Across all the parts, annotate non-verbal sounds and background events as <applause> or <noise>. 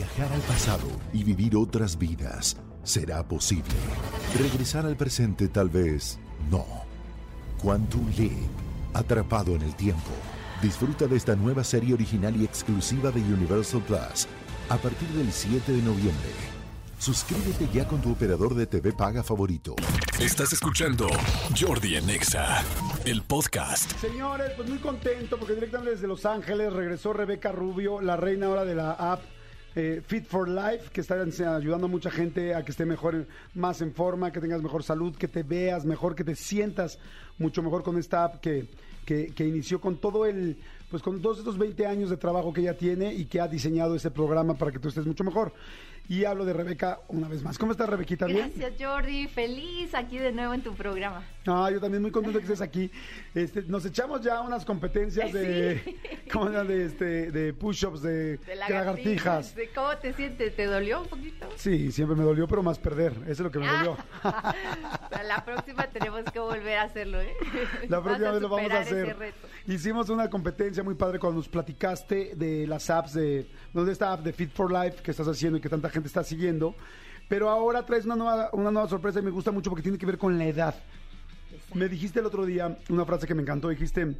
Viajar al pasado y vivir otras vidas será posible. Regresar al presente tal vez no. Quantum Leap, atrapado en el tiempo. Disfruta de esta nueva serie original y exclusiva de Universal Plus a partir del 7 de noviembre. Suscríbete ya con tu operador de TV paga favorito. Estás escuchando Jordi Anexa, el podcast. Señores, pues muy contento porque directamente desde Los Ángeles regresó Rebeca Rubio, la reina ahora de la app eh, Fit for Life, que está ayudando a mucha gente a que esté mejor, más en forma, que tengas mejor salud, que te veas mejor, que te sientas mucho mejor con esta app que, que, inició con todo el, pues con todos estos 20 años de trabajo que ella tiene y que ha diseñado este programa para que tú estés mucho mejor. Y hablo de Rebeca una vez más. ¿Cómo estás, Rebequita? ¿Bien? Gracias, Jordi. Feliz aquí de nuevo en tu programa. Ah, yo también muy contento que estés <laughs> aquí. Este, nos echamos ya unas competencias de, <laughs> ¿cómo de, este, de push-ups, de, De lagartijas. ¿De ¿Cómo te sientes? ¿Te dolió un poquito? Sí, siempre me dolió, pero más perder. Eso es lo que me dolió. <laughs> Para la próxima tenemos que volver a hacerlo, ¿eh? La próxima vez lo vamos a hacer. Hicimos una competencia muy padre cuando nos platicaste de las apps de, donde esta app de Fit for Life que estás haciendo y que tanta gente está siguiendo. Pero ahora traes una nueva, una nueva sorpresa y me gusta mucho porque tiene que ver con la edad. Me dijiste el otro día una frase que me encantó. Dijiste,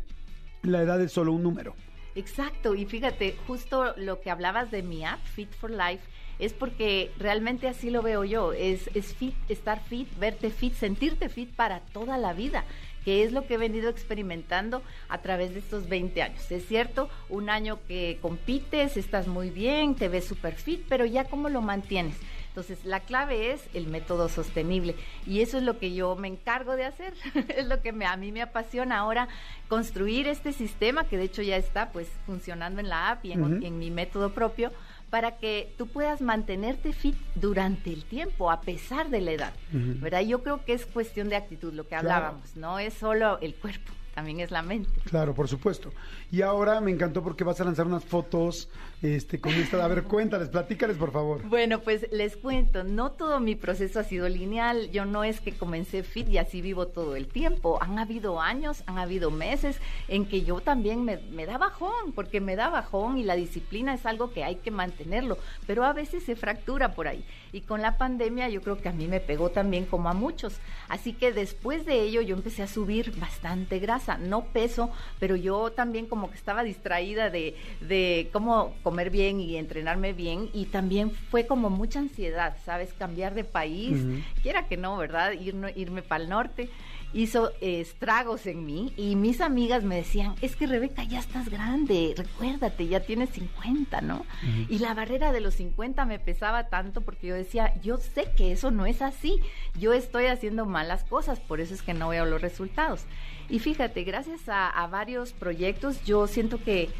la edad es solo un número. Exacto, y fíjate, justo lo que hablabas de mi app, Fit for Life, es porque realmente así lo veo yo, es, es fit, estar fit, verte fit, sentirte fit para toda la vida que es lo que he venido experimentando a través de estos 20 años. Es cierto, un año que compites, estás muy bien, te ves super fit, pero ya cómo lo mantienes. Entonces, la clave es el método sostenible y eso es lo que yo me encargo de hacer. <laughs> es lo que me, a mí me apasiona ahora construir este sistema que de hecho ya está pues funcionando en la app y en, Ujú. en mi método propio para que tú puedas mantenerte fit durante el tiempo, a pesar de la edad. ¿verdad? Yo creo que es cuestión de actitud, lo que Claro. hablábamos, no es solo el cuerpo, también es la mente. Claro, por supuesto. Y ahora me encantó porque vas a lanzar unas fotos este, con esta. A ver, cuéntales, platícales, por favor. Bueno, pues les cuento, no todo mi proceso ha sido lineal. Yo no es que comencé fit y así vivo todo el tiempo. Han habido años, han habido meses en que yo también me, da bajón, porque me da bajón y la disciplina es algo que hay que mantenerlo, pero a veces se fractura por ahí. Y con la pandemia yo creo que a mí me pegó también como a muchos. Así que después de ello yo empecé a subir bastante grasa, no peso, pero yo también como que estaba distraída de, de cómo comer bien y entrenarme bien y también fue como mucha ansiedad, ¿sabes? Cambiar de país, Ujú. quiera que no, ¿verdad? Ir- irme para el norte hizo eh, estragos en mí y mis amigas me decían, es que Rebeca ya estás grande, recuérdate, ya tienes 50, ¿no? Y la barrera de los 50 me pesaba tanto porque yo decía, yo sé que eso no es así, yo estoy haciendo malas cosas, por eso es que no veo los resultados. Y fíjate, gracias a, a varios proyectos, yo siento que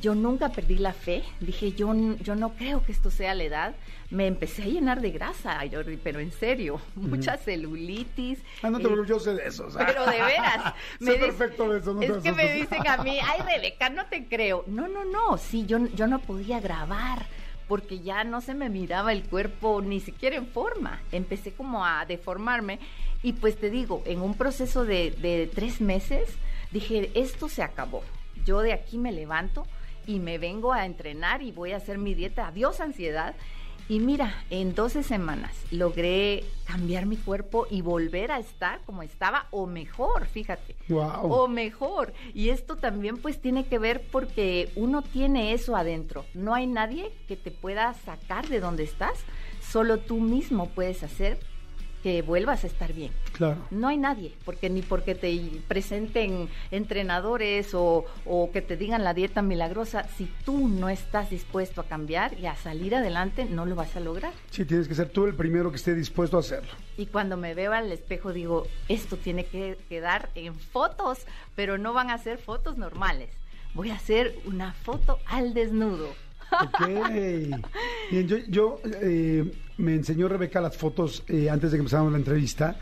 yo nunca perdí la fe. Dije, yo, yo no creo que esto sea la edad. Me empecé a llenar de grasa, Jordi, pero en serio, <laughs> mucha celulitis. Ah, no te eh, yo sé de eso. o sea. pero de veras. <laughs> Sé perfecto de eso, no es que me dicen a mí, ay, Rebeca, no te creo. No, no, no. Sí, yo, yo no podía grabar porque ya no se me miraba el cuerpo ni siquiera en forma. Empecé como a deformarme y pues te digo, en un proceso de, de tres meses dije, esto se acabó. Yo de aquí me levanto y me vengo a entrenar y voy a hacer mi dieta. Adiós ansiedad. Y mira, en 12 semanas logré cambiar mi cuerpo y volver a estar como estaba o mejor, fíjate. Guau. O mejor. Y esto también pues tiene que ver porque uno tiene eso adentro. No hay nadie que te pueda sacar de donde estás. Solo tú mismo puedes hacer que vuelvas a estar bien. Claro. No hay nadie, porque ni porque te presenten entrenadores o, o que te digan la dieta milagrosa, si tú no estás dispuesto a cambiar y a salir adelante, no lo vas a lograr. Sí, tienes que ser tú el primero que esté dispuesto a hacerlo. Y cuando me veo al espejo digo, esto tiene que quedar en fotos, pero no van a ser fotos normales. Voy a hacer una foto al desnudo. Ok. <laughs> Bien, yo, yo, eh, me enseñó Rebeca las fotos eh, antes de que empezáramos la entrevista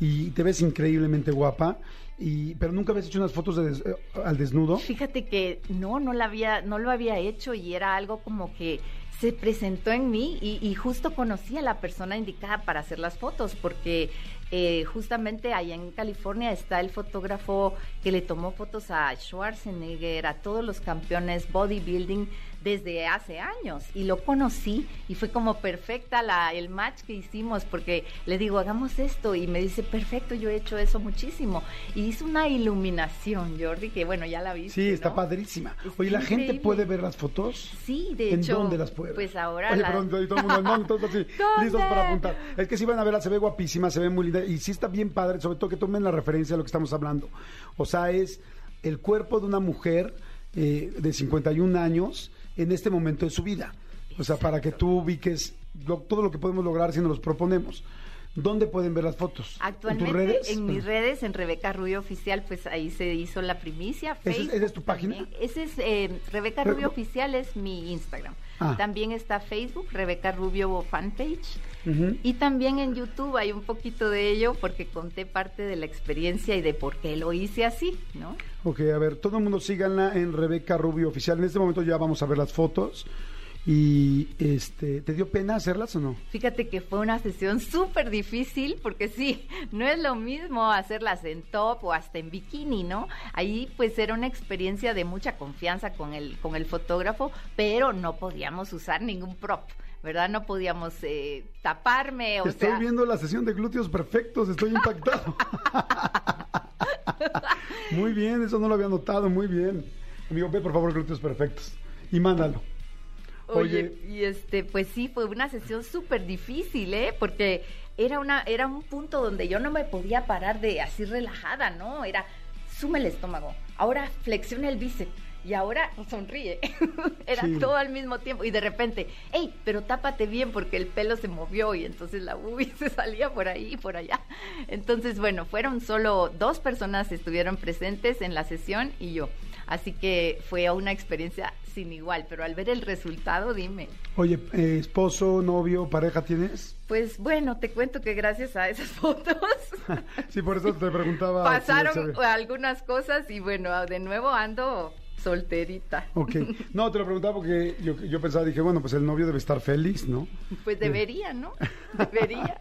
y te ves increíblemente guapa. Y, pero nunca habías hecho unas fotos de des- eh, al desnudo. Fíjate que no, no la había, no lo había hecho y era algo como que se presentó en mí y, y justo conocí a la persona indicada para hacer las fotos porque eh, justamente allá en California está el fotógrafo que le tomó fotos a Schwarzenegger, a todos los campeones bodybuilding desde hace años y lo conocí y fue como perfecta la, el match que hicimos porque le digo, hagamos esto y me dice, perfecto, yo he hecho eso muchísimo. Y hizo una iluminación, Jordi, que bueno, ya la viste. Sí, está ¿no? padrísima. Está Oye, ¿la gente puede ver las fotos? Sí, de ¿En hecho. dónde las puede ver? Pues ahora. Oye, la- perdón, todo el mundo, no, <laughs> todos así, listos para apuntar. Es que si van a verla, se ve guapísima, se ve muy linda y sí está bien padre, sobre todo que tomen la referencia a lo que estamos hablando. O sea, es el cuerpo de una mujer eh, de 51 años en este momento de su vida. O sea, para que tú ubiques lo- todo lo que podemos lograr si nos los proponemos. ¿Dónde pueden ver las fotos? Actualmente ¿En tus redes? en mis redes, en Rebeca Rubio Oficial, pues ahí se hizo la primicia. ¿Ese es- Facebook esa es tu página? también. Ese es eh, Rebeca Re- Rubio Oficial es mi Instagram. Ah. También está Facebook, Rebeca Rubio Fanpage. Y también en YouTube hay un poquito de ello porque conté parte de la experiencia y de por qué lo hice así, ¿no? Ok, a ver, todo el mundo síganla en Rebeca Rubio Oficial. En este momento ya vamos a ver las fotos. Y este, ¿te dio pena hacerlas o no? Fíjate que fue una sesión súper difícil porque sí, <laughs> no es lo mismo hacerlas en top o hasta en bikini, ¿no? Ahí pues era una experiencia de mucha confianza con el, con el fotógrafo, pero no podíamos usar ningún prop, ¿verdad? No podíamos eh, taparme, o Estoy sea... viendo la sesión de glúteos perfectos, estoy impactado. <laughs> muy bien, eso no lo había notado, muy bien. Amigo, ve por favor glúteos perfectos y mándalo. Oye, y este, pues sí, fue una sesión súper difícil, ¿eh? Porque era una, era un punto donde yo no me podía parar de así relajada, ¿no? Era, sume el estómago, ahora flexiona el bíceps. Y ahora sonríe. <laughs> Era Sí. todo al mismo tiempo. Y de repente, hey, pero tápate bien porque el pelo se movió y entonces la uvi <laughs> se salía por ahí y por allá. Entonces, bueno, fueron solo dos personas estuvieron presentes en la sesión y yo. Así que fue una experiencia sin igual. Pero al ver el resultado, dime. Oye, eh, esposo, novio, pareja tienes? Pues bueno, te cuento que gracias a esas <laughs> fotos sí, por eso te preguntaba. pasaron algunas cosas y bueno, de nuevo ando solterita. Ok, <laughs> no, te lo preguntaba porque yo, yo pensaba, dije, bueno, pues el novio debe estar feliz, ¿no? Pues debería, ¿no? <laughs> Debería.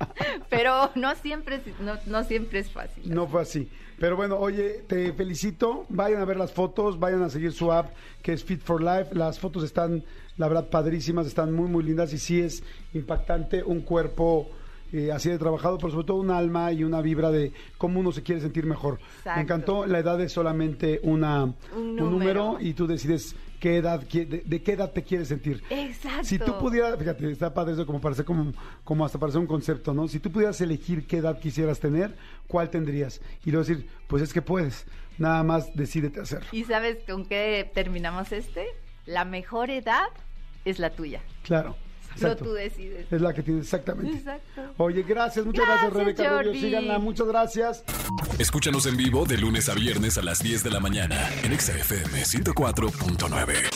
Pero no siempre, es- no, no siempre es fácil. No fue así. Pero bueno, oye, te felicito. Vayan a ver las fotos, vayan a seguir su app que es Fit for Life. Las fotos están, la verdad, padrísimas, están muy, muy lindas y sí es impactante un cuerpo eh, así de trabajado, pero sobre todo un alma y una vibra de cómo uno se quiere sentir mejor. Exacto. Me encantó, la edad es solamente una, un, número. número. y tú decides qué edad, de, de qué edad te quieres sentir. Exacto. Si tú pudieras, fíjate, está padre eso como parece como, como hasta parece un concepto, ¿no? Si tú pudieras elegir qué edad quisieras tener, ¿cuál tendrías? Y luego decir, pues es que puedes, nada más decídete hacerlo. ¿Y sabes con qué terminamos este? La mejor edad es la tuya. Claro. No tú decides. Es la que tienes, exactamente. Exacto. Oye, gracias, muchas gracias, Gracias, Rebeca Rubio. Síganla, muchas gracias. Escúchanos en vivo de lunes a viernes a las 10 de la mañana en Exa FM 104.9.